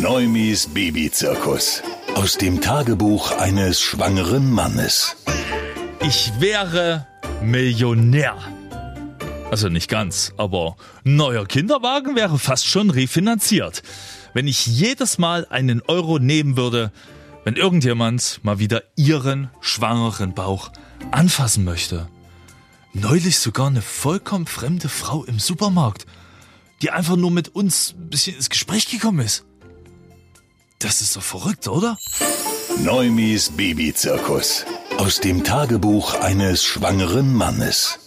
Neumis Babyzirkus. Aus dem Tagebuch eines schwangeren Mannes. Ich wäre Millionär. Also nicht ganz, aber neuer Kinderwagen wäre fast schon refinanziert. Wenn ich jedes Mal einen Euro nehmen würde, wenn irgendjemand mal wieder ihren schwangeren Bauch anfassen möchte. Neulich sogar eine vollkommen fremde Frau im Supermarkt, die einfach nur mit uns ein bisschen ins Gespräch gekommen ist. Das ist doch verrückt, oder? Neumis Babyzirkus. Aus dem Tagebuch eines schwangeren Mannes.